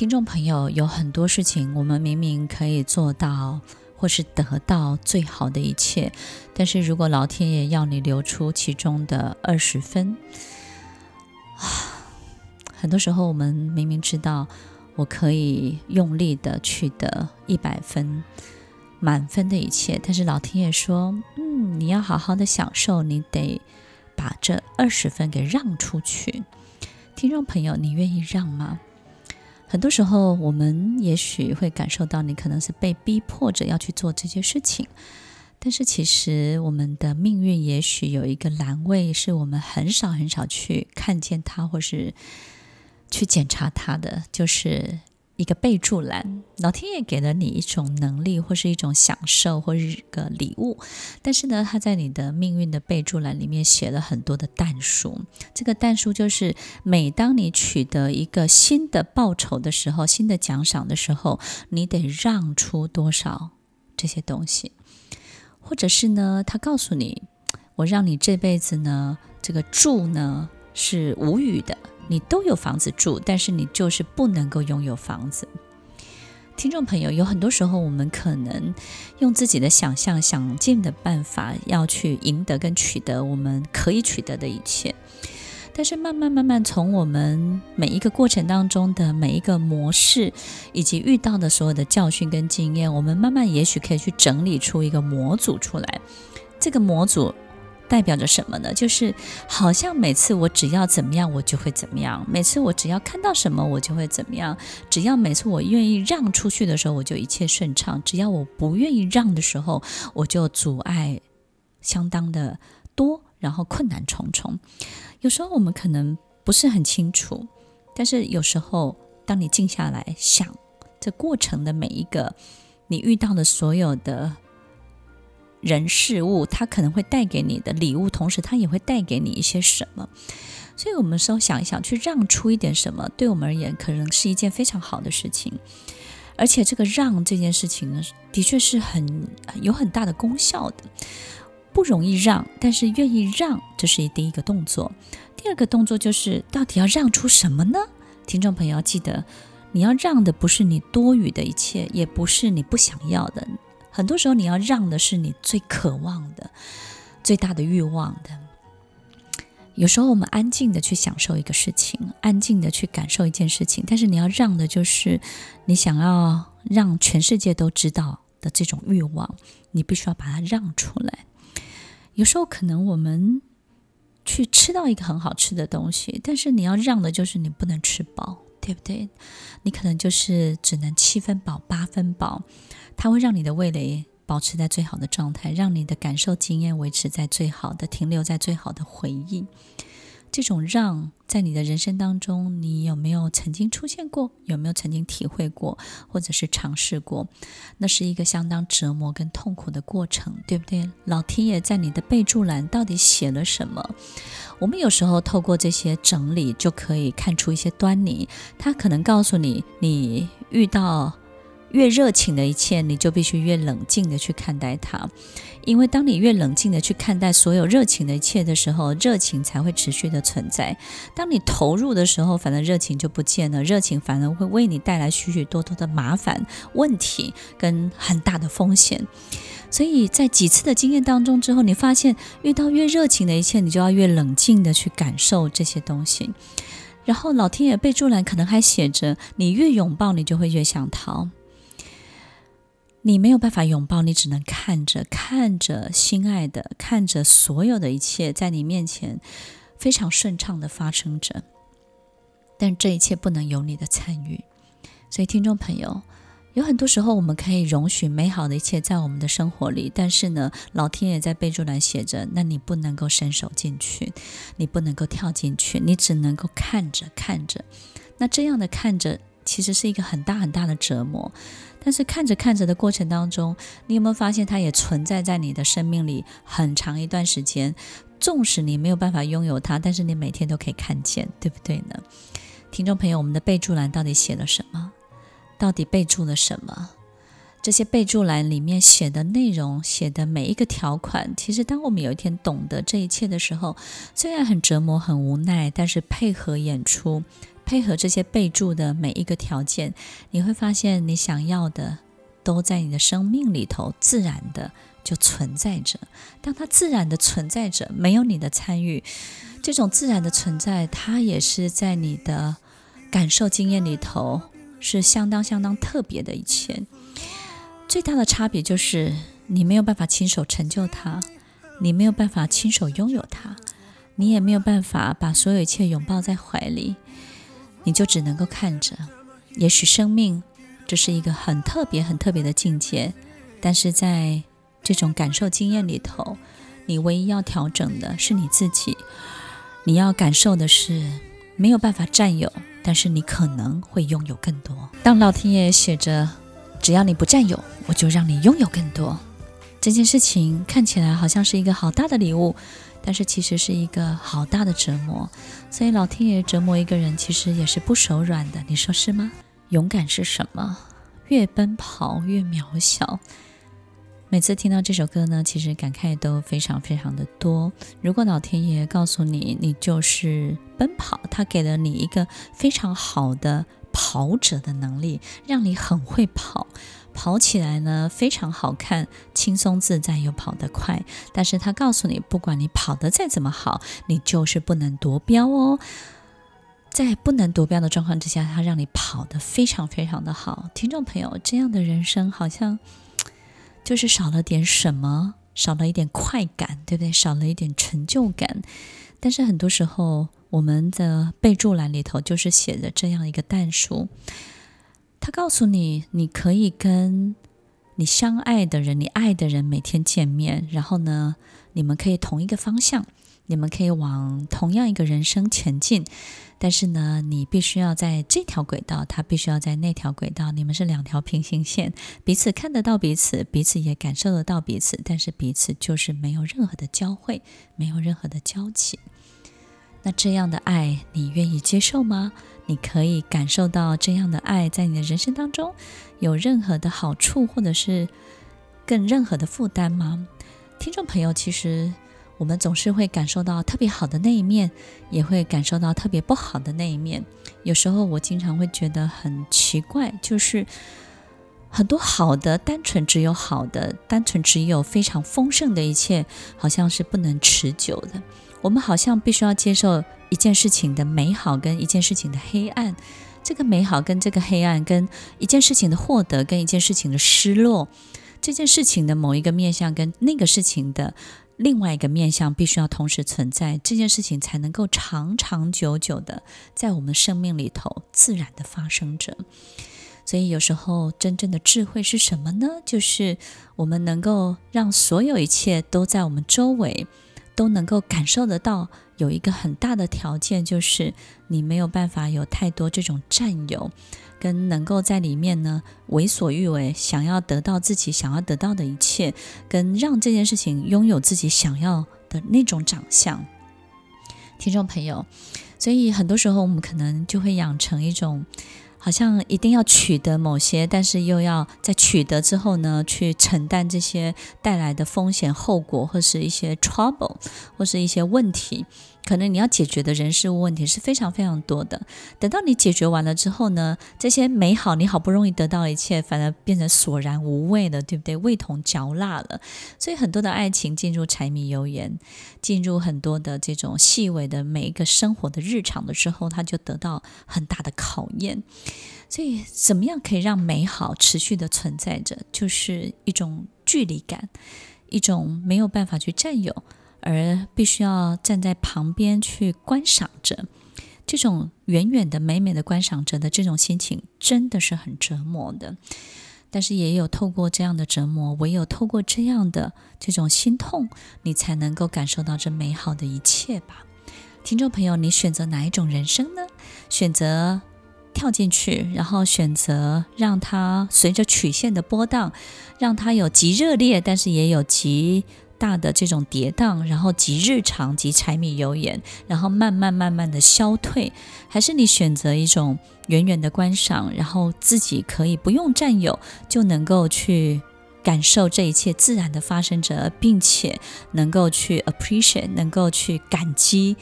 听众朋友，有很多事情，我们明明可以做到，或是得到最好的一切，但是如果老天爷要你留出其中的二十分，啊，很多时候我们明明知道我可以用力的取得一百分满分的一切，但是老天爷说，嗯，你要好好的享受，你得把这二十分给让出去。听众朋友，你愿意让吗？很多时候，我们也许会感受到，你可能是被逼迫着要去做这些事情，但是其实我们的命运也许有一个栏位，是我们很少很少去看见它，或是去检查它的，就是。一个备注栏，老天爷给了你一种能力，或是一种享受，或是一个礼物。但是呢，他在你的命运的备注栏里面写了很多的但书。这个但书就是，每当你取得一个新的报酬的时候，新的奖赏的时候，你得让出多少这些东西，或者是呢，他告诉你，我让你这辈子呢，这个住呢是无语的。你都有房子住，但是你就是不能够拥有房子。听众朋友，有很多时候我们可能用自己的想象、想尽的办法要去赢得跟取得我们可以取得的一切，但是慢慢慢慢从我们每一个过程当中的每一个模式，以及遇到的所有的教训跟经验，我们慢慢也许可以去整理出一个模组出来。这个模组。代表着什么呢？就是好像每次我只要怎么样，我就会怎么样；每次我只要看到什么，我就会怎么样；只要每次我愿意让出去的时候，我就一切顺畅；只要我不愿意让的时候，我就阻碍相当的多，然后困难重重。有时候我们可能不是很清楚，但是有时候当你静下来想这过程的每一个你遇到的所有的。人事物，它可能会带给你的礼物，同时它也会带给你一些什么。所以，我们稍想一想，去让出一点什么，对我们而言，可能是一件非常好的事情。而且，这个让这件事情呢，的确是很有很大的功效的。不容易让，但是愿意让，这是第一个动作。第二个动作就是，到底要让出什么呢？听众朋友要记得，你要让的不是你多余的一切，也不是你不想要的。很多时候，你要让的是你最渴望的、最大的欲望的。有时候，我们安静的去享受一个事情，安静的去感受一件事情，但是你要让的就是你想要让全世界都知道的这种欲望，你必须要把它让出来。有时候，可能我们去吃到一个很好吃的东西，但是你要让的就是你不能吃饱，对不对？你可能就是只能七分饱、八分饱。它会让你的味蕾保持在最好的状态，让你的感受经验维持在最好的，停留在最好的回忆。这种让在你的人生当中，你有没有曾经出现过？有没有曾经体会过，或者是尝试过？那是一个相当折磨跟痛苦的过程，对不对？老天爷在你的备注栏到底写了什么？我们有时候透过这些整理，就可以看出一些端倪。他可能告诉你，你遇到。越热情的一切，你就必须越冷静的去看待它，因为当你越冷静的去看待所有热情的一切的时候，热情才会持续的存在。当你投入的时候，反而热情就不见了，热情反而会为你带来许许多多的麻烦、问题跟很大的风险。所以在几次的经验当中之后，你发现遇到越热情的一切，你就要越冷静的去感受这些东西。然后老天爷备注栏可能还写着：你越拥抱，你就会越想逃。你没有办法拥抱，你只能看着，看着心爱的，看着所有的一切在你面前非常顺畅的发生着，但这一切不能有你的参与。所以，听众朋友，有很多时候我们可以容许美好的一切在我们的生活里，但是呢，老天爷在备注栏写着，那你不能够伸手进去，你不能够跳进去，你只能够看着看着。那这样的看着。其实是一个很大很大的折磨。但是看着看着的过程当中，你有没有发现它也存在在你的生命里很长一段时间？纵使你没有办法拥有它，但是你每天都可以看见，对不对呢？听众朋友，我们的备注栏到底写了什么？到底备注了什么？这些备注栏里面写的内容，写的每一个条款，其实当我们有一天懂得这一切的时候，虽然很折磨、很无奈，但是配合演出。配合这些备注的每一个条件，你会发现你想要的都在你的生命里头自然的就存在着。当它自然的存在着，没有你的参与，这种自然的存在，它也是在你的感受经验里头是相当相当特别的一切。最大的差别就是你没有办法亲手成就它，你没有办法亲手拥有它，你也没有办法把所有一切拥抱在怀里。你就只能够看着，也许生命这是一个很特别、很特别的境界，但是在这种感受经验里头，你唯一要调整的是你自己。你要感受的是没有办法占有，但是你可能会拥有更多。当老天爷写着“只要你不占有，我就让你拥有更多”，这件事情看起来好像是一个好大的礼物。但是其实是一个好大的折磨，所以老天爷折磨一个人，其实也是不手软的，你说是吗？勇敢是什么？越奔跑越渺小。每次听到这首歌呢，其实感慨都非常非常的多。如果老天爷告诉你，你就是奔跑，他给了你一个非常好的跑者的能力，让你很会跑。跑起来呢，非常好看，轻松自在又跑得快。但是他告诉你，不管你跑得再怎么好，你就是不能夺标哦。在不能夺标的状况之下，他让你跑得非常非常的好。听众朋友，这样的人生好像就是少了点什么，少了一点快感，对不对？少了一点成就感。但是很多时候，我们的备注栏里头就是写着这样一个但书。他告诉你，你可以跟你相爱的人、你爱的人每天见面，然后呢，你们可以同一个方向，你们可以往同样一个人生前进。但是呢，你必须要在这条轨道，他必须要在那条轨道，你们是两条平行线，彼此看得到彼此，彼此也感受得到彼此，但是彼此就是没有任何的交汇，没有任何的交集。那这样的爱，你愿意接受吗？你可以感受到这样的爱在你的人生当中有任何的好处，或者是更任何的负担吗？听众朋友，其实我们总是会感受到特别好的那一面，也会感受到特别不好的那一面。有时候我经常会觉得很奇怪，就是很多好的，单纯只有好的，单纯只有非常丰盛的一切，好像是不能持久的。我们好像必须要接受。一件事情的美好跟一件事情的黑暗，这个美好跟这个黑暗，跟一件事情的获得跟一件事情的失落，这件事情的某一个面向跟那个事情的另外一个面向必须要同时存在，这件事情才能够长长久久的在我们生命里头自然的发生着。所以有时候真正的智慧是什么呢？就是我们能够让所有一切都在我们周围。都能够感受得到，有一个很大的条件，就是你没有办法有太多这种占有，跟能够在里面呢为所欲为，想要得到自己想要得到的一切，跟让这件事情拥有自己想要的那种长相。听众朋友，所以很多时候我们可能就会养成一种。好像一定要取得某些，但是又要在取得之后呢，去承担这些带来的风险、后果，或是一些 trouble，或是一些问题。可能你要解决的人事物问题是非常非常多的。等到你解决完了之后呢，这些美好你好不容易得到一切，反而变成索然无味了，对不对？味同嚼蜡了。所以很多的爱情进入柴米油盐，进入很多的这种细微的每一个生活的日常的时候，它就得到很大的考验。所以怎么样可以让美好持续的存在着？就是一种距离感，一种没有办法去占有。而必须要站在旁边去观赏着，这种远远的美美的观赏着的这种心情，真的是很折磨的。但是也有透过这样的折磨，唯有透过这样的这种心痛，你才能够感受到这美好的一切吧。听众朋友，你选择哪一种人生呢？选择跳进去，然后选择让它随着曲线的波荡，让它有极热烈，但是也有极大的这种跌宕，然后及日常、及柴米油盐，然后慢慢慢慢的消退，还是你选择一种远远的观赏，然后自己可以不用占有就能够去感受这一切自然的发生着，并且能够去 appreciate，能够去感激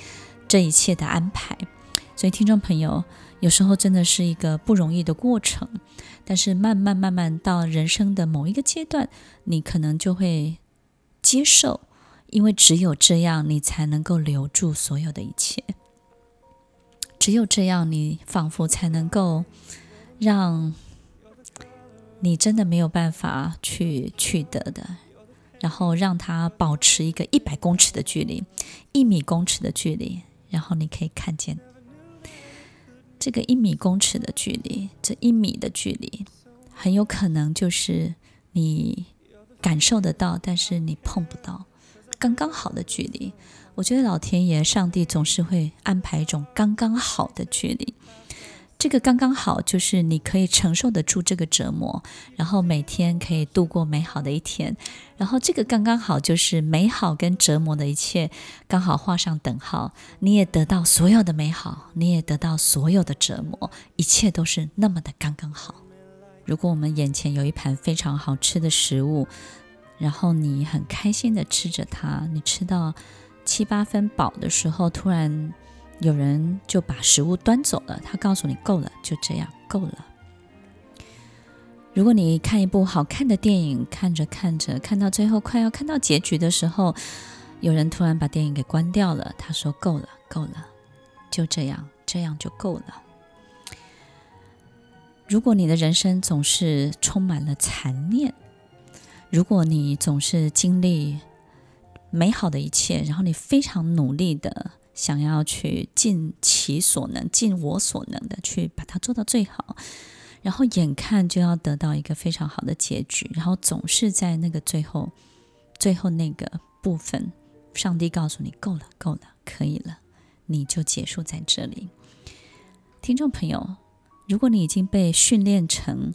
这一切的安排。所以，听众朋友，有时候真的是一个不容易的过程，但是慢慢慢慢到人生的某一个阶段，你可能就会。接受，因为只有这样，你才能够留住所有的一切。只有这样，你仿佛才能够让你真的没有办法去取得的，然后让它保持一个一百公尺的距离，一米公尺的距离，然后你可以看见这个一米公尺的距离，这一米的距离，很有可能就是你。感受得到，但是你碰不到，刚刚好的距离。我觉得老天爷、上帝总是会安排一种刚刚好的距离。这个刚刚好，就是你可以承受得住这个折磨，然后每天可以度过美好的一天。然后这个刚刚好，就是美好跟折磨的一切刚好画上等号。你也得到所有的美好，你也得到所有的折磨，一切都是那么的刚刚好。如果我们眼前有一盘非常好吃的食物，然后你很开心的吃着它，你吃到七八分饱的时候，突然有人就把食物端走了，他告诉你够了，就这样够了。如果你看一部好看的电影，看着看着，看到最后快要看到结局的时候，有人突然把电影给关掉了，他说够了，够了，就这样，这样就够了。如果你的人生总是充满了残念，如果你总是经历美好的一切，然后你非常努力的想要去尽其所能、尽我所能的去把它做到最好，然后眼看就要得到一个非常好的结局，然后总是在那个最后、最后那个部分，上帝告诉你够了、够了、可以了，你就结束在这里，听众朋友。如果你已经被训练成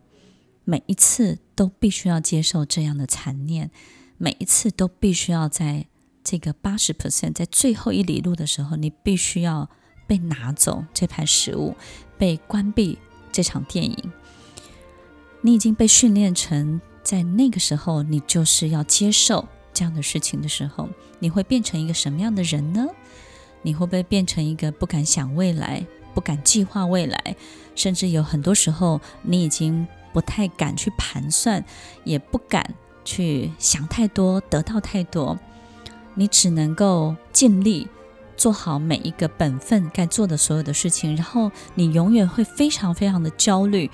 每一次都必须要接受这样的残念，每一次都必须要在这个八十 percent，在最后一里路的时候，你必须要被拿走这盘食物，被关闭这场电影。你已经被训练成在那个时候，你就是要接受这样的事情的时候，你会变成一个什么样的人呢？你会不会变成一个不敢想未来？不敢计划未来，甚至有很多时候，你已经不太敢去盘算，也不敢去想太多，得到太多。你只能够尽力做好每一个本分该做的所有的事情，然后你永远会非常非常的焦虑。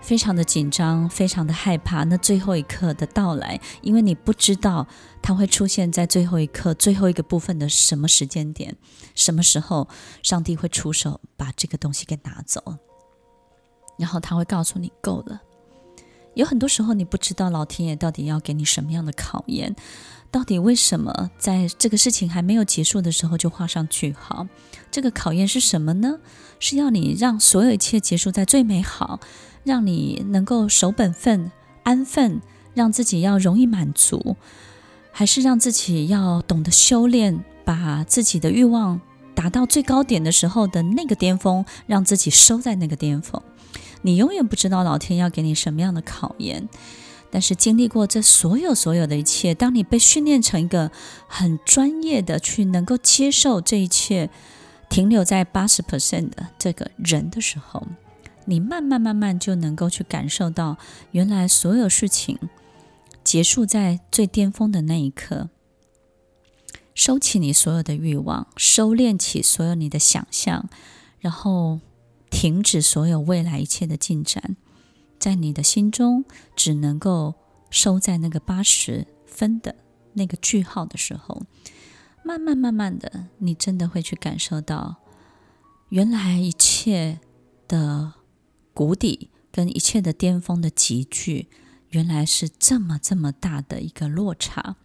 非常的紧张，非常的害怕那最后一刻的到来，因为你不知道它会出现在最后一刻、最后一个部分的什么时间点，什么时候上帝会出手把这个东西给拿走，然后他会告诉你够了。有很多时候你不知道老天爷到底要给你什么样的考验，到底为什么在这个事情还没有结束的时候就画上句号？这个考验是什么呢？是要你让所有一切结束在最美好。让你能够守本分、安分，让自己要容易满足，还是让自己要懂得修炼，把自己的欲望达到最高点的时候的那个巅峰，让自己收在那个巅峰。你永远不知道老天要给你什么样的考验，但是经历过这所有所有的一切，当你被训练成一个很专业的去能够接受这一切，停留在八十 percent 的这个人的时候。你慢慢慢慢就能够去感受到，原来所有事情结束在最巅峰的那一刻，收起你所有的欲望，收敛起所有你的想象，然后停止所有未来一切的进展，在你的心中只能够收在那个八十分的那个句号的时候，慢慢慢慢的，你真的会去感受到，原来一切的。谷底跟一切的巅峰的集聚，原来是这么这么大的一个落差。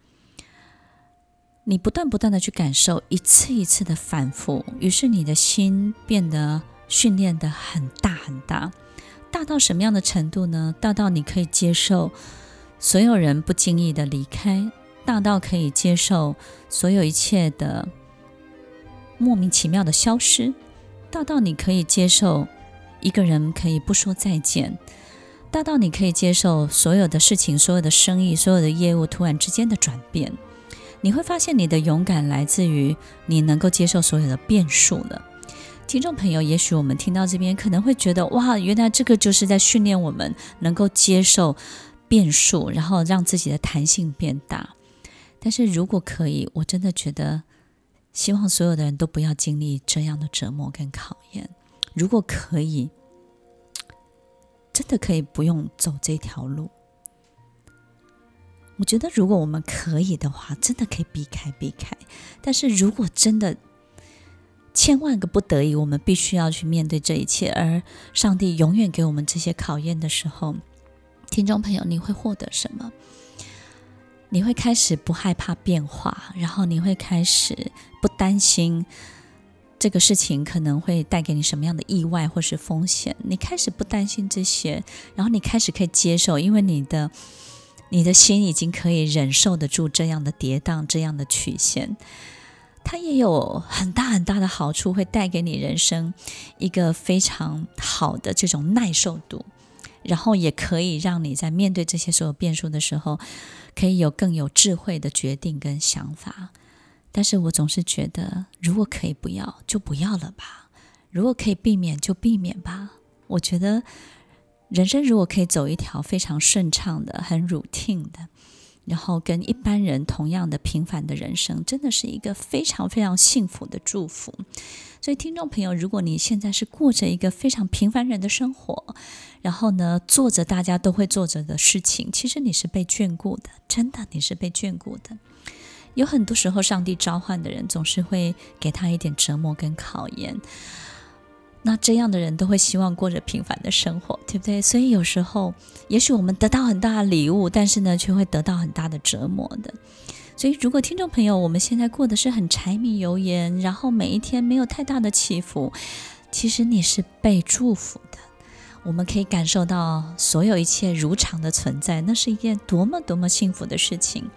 你不断不断的去感受，一次一次的反复，于是你的心变得训练的很大很大，大到什么样的程度呢？大到你可以接受所有人不经意的离开，大到可以接受所有一切的莫名其妙的消失，大到你可以接受一个人可以不说再见，大到你可以接受所有的事情、所有的生意、所有的业务突然之间的转变。你会发现，你的勇敢来自于你能够接受所有的变数了。听众朋友，也许我们听到这边可能会觉得，哇，原来这个就是在训练我们能够接受变数，然后让自己的弹性变大。但是如果可以，我真的觉得，希望所有的人都不要经历这样的折磨跟考验。如果可以，真的可以不用走这条路。我觉得，如果我们可以的话，真的可以避开避开。但是如果真的千万个不得已，我们必须要去面对这一切，而上帝永远给我们这些考验的时候，听众朋友，你会获得什么？你会开始不害怕变化，然后你会开始不担心这个事情可能会带给你什么样的意外或是风险。你开始不担心这些，然后你开始可以接受，因为你的。你的心已经可以忍受得住这样的跌宕，这样的曲线，它也有很大很大的好处，会带给你人生一个非常好的这种耐受度，然后也可以让你在面对这些所有变数的时候，可以有更有智慧的决定跟想法。但是我总是觉得，如果可以不要，就不要了吧；如果可以避免，就避免吧。我觉得。人生如果可以走一条非常顺畅的、很 routine 的，然后跟一般人同样的平凡的人生，真的是一个非常非常幸福的祝福。所以，听众朋友，如果你现在是过着一个非常平凡人的生活，然后呢，做着大家都会做着的事情，其实你是被眷顾的，真的，你是被眷顾的。有很多时候，上帝召唤的人总是会给他一点折磨跟考验。那这样的人都会希望过着平凡的生活，对不对？所以有时候，也许我们得到很大的礼物，但是呢，却会得到很大的折磨的。所以，如果听众朋友，我们现在过的是很柴米油盐，然后每一天没有太大的起伏，其实你是被祝福的。我们可以感受到所有一切如常的存在，那是一件多么多么幸福的事情。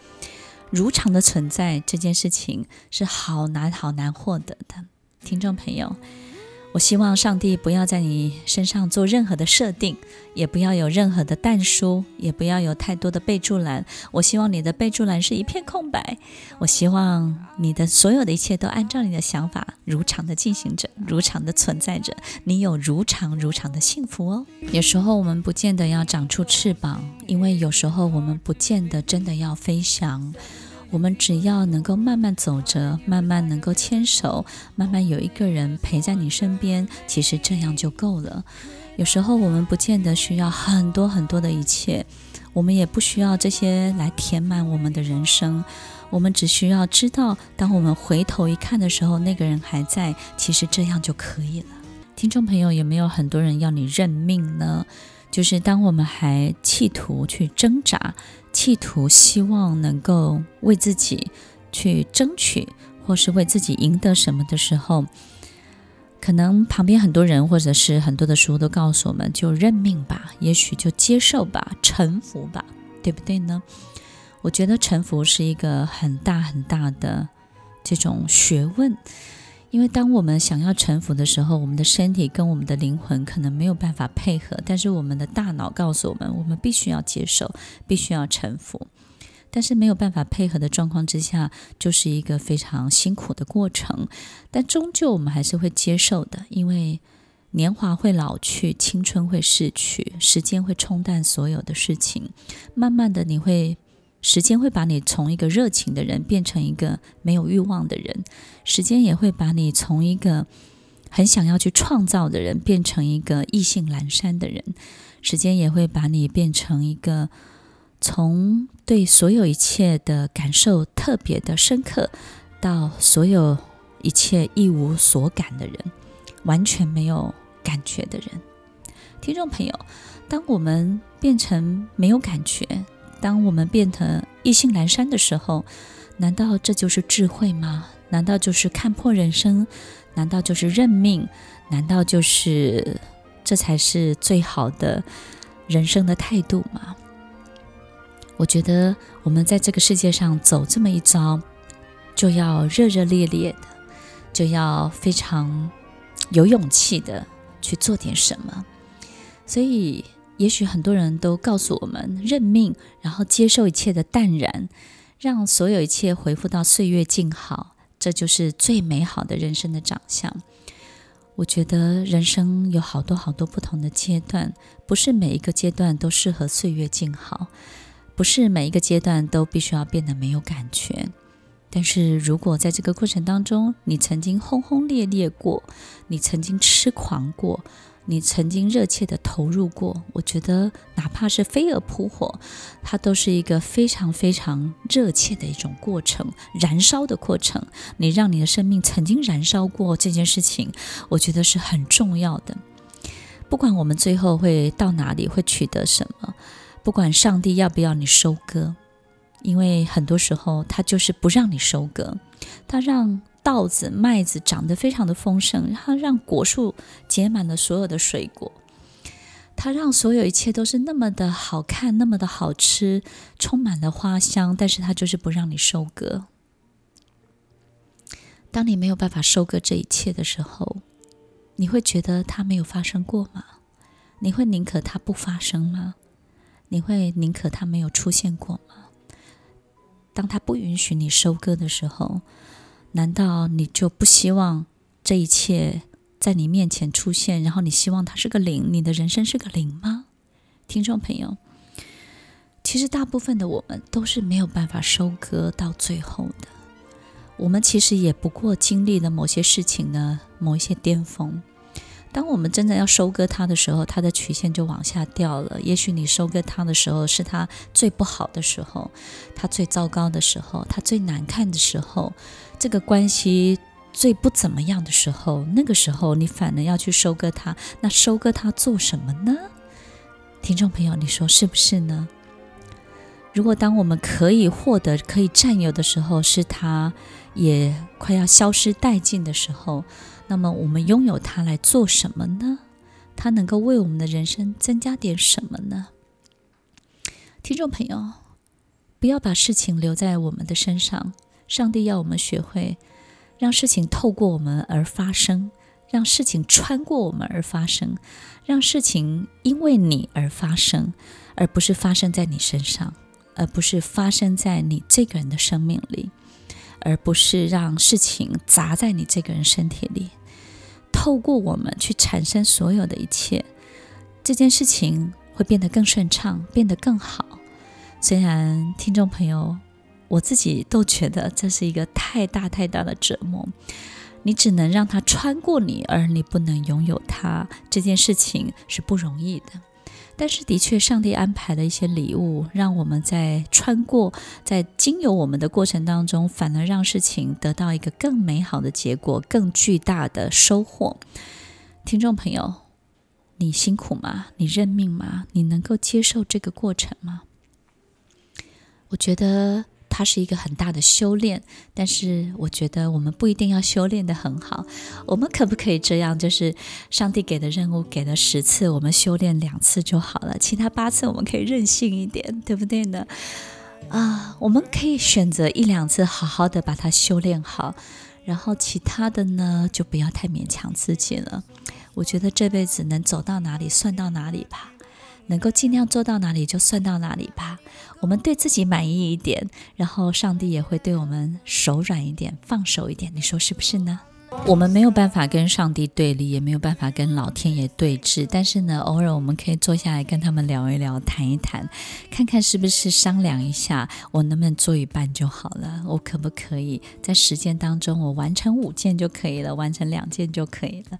如常的存在这件事情是好难好难获得的，听众朋友。我希望上帝不要在你身上做任何的设定，也不要有任何的但书，也不要有太多的备注栏。我希望你的备注栏是一片空白。我希望你的所有的一切都按照你的想法如常的进行着，如常的存在着。你有如常如常的幸福哦。有时候我们不见得要长出翅膀，因为有时候我们不见得真的要飞翔。我们只要能够慢慢走着，慢慢能够牵手，慢慢有一个人陪在你身边，其实这样就够了。有时候我们不见得需要很多很多的一切，我们也不需要这些来填满我们的人生。我们只需要知道，当我们回头一看的时候，那个人还在，其实这样就可以了。听众朋友，有没有很多人要你认命呢？就是当我们还企图去挣扎，企图希望能够为自己去争取，或是为自己赢得什么的时候，可能旁边很多人或者是很多的书都告诉我们：就认命吧，也许就接受吧，臣服吧，对不对呢？我觉得臣服是一个很大很大的这种学问。因为当我们想要臣服的时候，我们的身体跟我们的灵魂可能没有办法配合，但是我们的大脑告诉我们，我们必须要接受，必须要臣服。但是没有办法配合的状况之下，就是一个非常辛苦的过程。但终究我们还是会接受的，因为年华会老去，青春会逝去，时间会冲淡所有的事情，慢慢的你会。时间会把你从一个热情的人变成一个没有欲望的人，时间也会把你从一个很想要去创造的人变成一个意兴阑珊的人，时间也会把你变成一个从对所有一切的感受特别的深刻，到所有一切一无所感的人，完全没有感觉的人。听众朋友，当我们变成没有感觉，当我们变得意兴阑珊的时候，难道这就是智慧吗？难道就是看破人生？难道就是认命？难道就是这才是最好的人生的态度吗？我觉得我们在这个世界上走这么一遭，就要热热烈烈的，就要非常有勇气的去做点什么。所以，也许很多人都告诉我们认命，然后接受一切的淡然，让所有一切恢复到岁月静好，这就是最美好的人生的长相。我觉得人生有好多好多不同的阶段，不是每一个阶段都适合岁月静好。不是每一个阶段都必须要变得没有感觉，但是如果在这个过程当中，你曾经轰轰烈烈过，你曾经痴狂过，你曾经热切的投入过，我觉得哪怕是飞蛾扑火，它都是一个非常非常热切的一种过程，燃烧的过程。你让你的生命曾经燃烧过这件事情，我觉得是很重要的。不管我们最后会到哪里，会取得什么。不管上帝要不要你收割，因为很多时候他就是不让你收割，他让稻子、麦子长得非常的丰盛，它让果树结满了所有的水果，它让所有一切都是那么的好看、那么的好吃，充满了花香，但是它就是不让你收割。当你没有办法收割这一切的时候，你会觉得它没有发生过吗？你会宁可它不发生吗？你会宁可它没有出现过吗？当它不允许你收割的时候，难道你就不希望这一切在你面前出现？然后你希望它是个零，你的人生是个零吗？听众朋友，其实大部分的我们都是没有办法收割到最后的。我们其实也不过经历了某些事情的某一些巅峰。当我们真的要收割它的时候，它的曲线就往下掉了。也许你收割它的时候是它最不好的时候，它最糟糕的时候，它最难看的时候，这个关系最不怎么样的时候，那个时候你反而要去收割它，那收割它做什么呢？听众朋友，你说是不是呢？如果当我们可以获得、可以占有的时候，是它也快要消失殆尽的时候。那么我们拥有它来做什么呢？它能够为我们的人生增加点什么呢？听众朋友，不要把事情留在我们的身上。上帝要我们学会让事情透过我们而发生，让事情穿过我们而发生，让事情因为你而发生，而不是发生在你身上，而不是发生在你这个人的生命里，而不是让事情砸在你这个人身体里。透过我们去产生所有的一切，这件事情会变得更顺畅，变得更好。虽然听众朋友，我自己都觉得这是一个太大太大的折磨。你只能让它穿过你，而你不能拥有它。这件事情是不容易的。但是，的确，上帝安排了一些礼物，让我们在穿过、在经由我们的过程当中，反而让事情得到一个更美好的结果，更巨大的收获。听众朋友，你辛苦吗？你认命吗？你能够接受这个过程吗？我觉得。它是一个很大的修炼，但是我觉得我们不一定要修炼得很好。我们可不可以这样？就是上帝给的任务给了十次，我们修炼两次就好了，其他八次我们可以任性一点，对不对呢？啊，我们可以选择一两次好好的把它修炼好，然后其他的呢，就不要太勉强自己了。我觉得这辈子能走到哪里算到哪里吧。能够尽量做到哪里就算到哪里吧，我们对自己满意一点，然后上帝也会对我们手软一点，放手一点，你说是不是呢？我们没有办法跟上帝对立，也没有办法跟老天爷对峙，但是呢，偶尔我们可以坐下来跟他们聊一聊，谈一谈，看看是不是商量一下，我能不能做一半就好了？我可不可以在时间当中我完成五件就可以了，完成两件就可以了？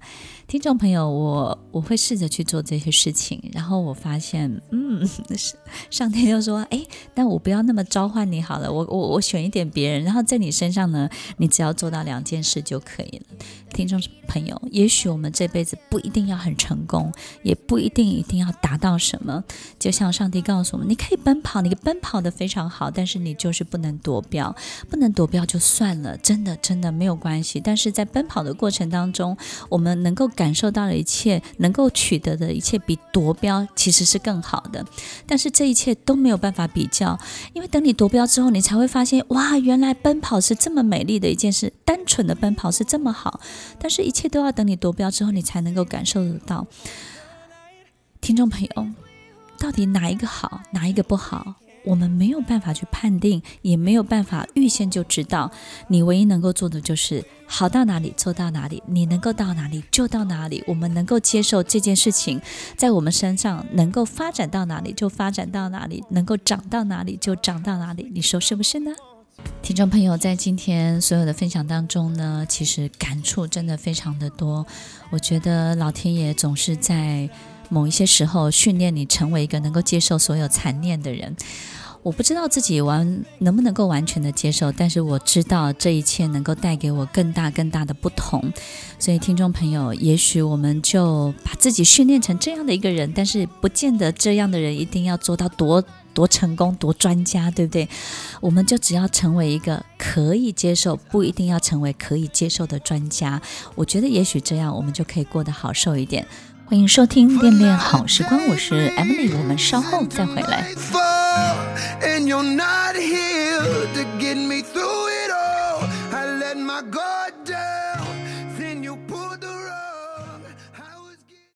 听众朋友，我我会试着去做这些事情，然后我发现，嗯，上帝就说，哎，但我不要那么召唤你好了，我我我选一点别人，然后在你身上呢，你只要做到两件事就可以了。听众朋友，也许我们这辈子不一定要很成功，也不一定一定要达到什么。就像上帝告诉我们，你可以奔跑，你奔跑得非常好，但是你就是不能夺标，不能夺标就算了，真的真的没有关系。但是在奔跑的过程当中，我们能够感受到的一切，能够取得的一切，比夺标其实是更好的。但是这一切都没有办法比较，因为等你夺标之后，你才会发现，哇，原来奔跑是这么美丽的一件事，单纯的奔跑是这么好。但是，一切都要等你夺标之后，你才能够感受得到。听众朋友，到底哪一个好，哪一个不好？我们没有办法去判定，也没有办法预先就知道。你唯一能够做的就是好到哪里做到哪里，你能够到哪里就到哪里。我们能够接受这件事情在我们身上能够发展到哪里就发展到哪里，能够长到哪里就长到哪里。你说是不是呢？听众朋友，在今天所有的分享当中呢，其实感触真的非常的多。我觉得老天爷总是在某一些时候训练你成为一个能够接受所有残念的人。我不知道自己完能不能够完全的接受，但是我知道这一切能够带给我更大更大的不同。所以，听众朋友，也许我们就把自己训练成这样的一个人，但是不见得这样的人一定要做到多。多成功，多专家，对不对？我们就只要成为一个可以接受，不一定要成为可以接受的专家。我觉得也许这样，我们就可以过得好受一点。欢迎收听《恋恋好时光》，我是 Emily，我们稍后再回来。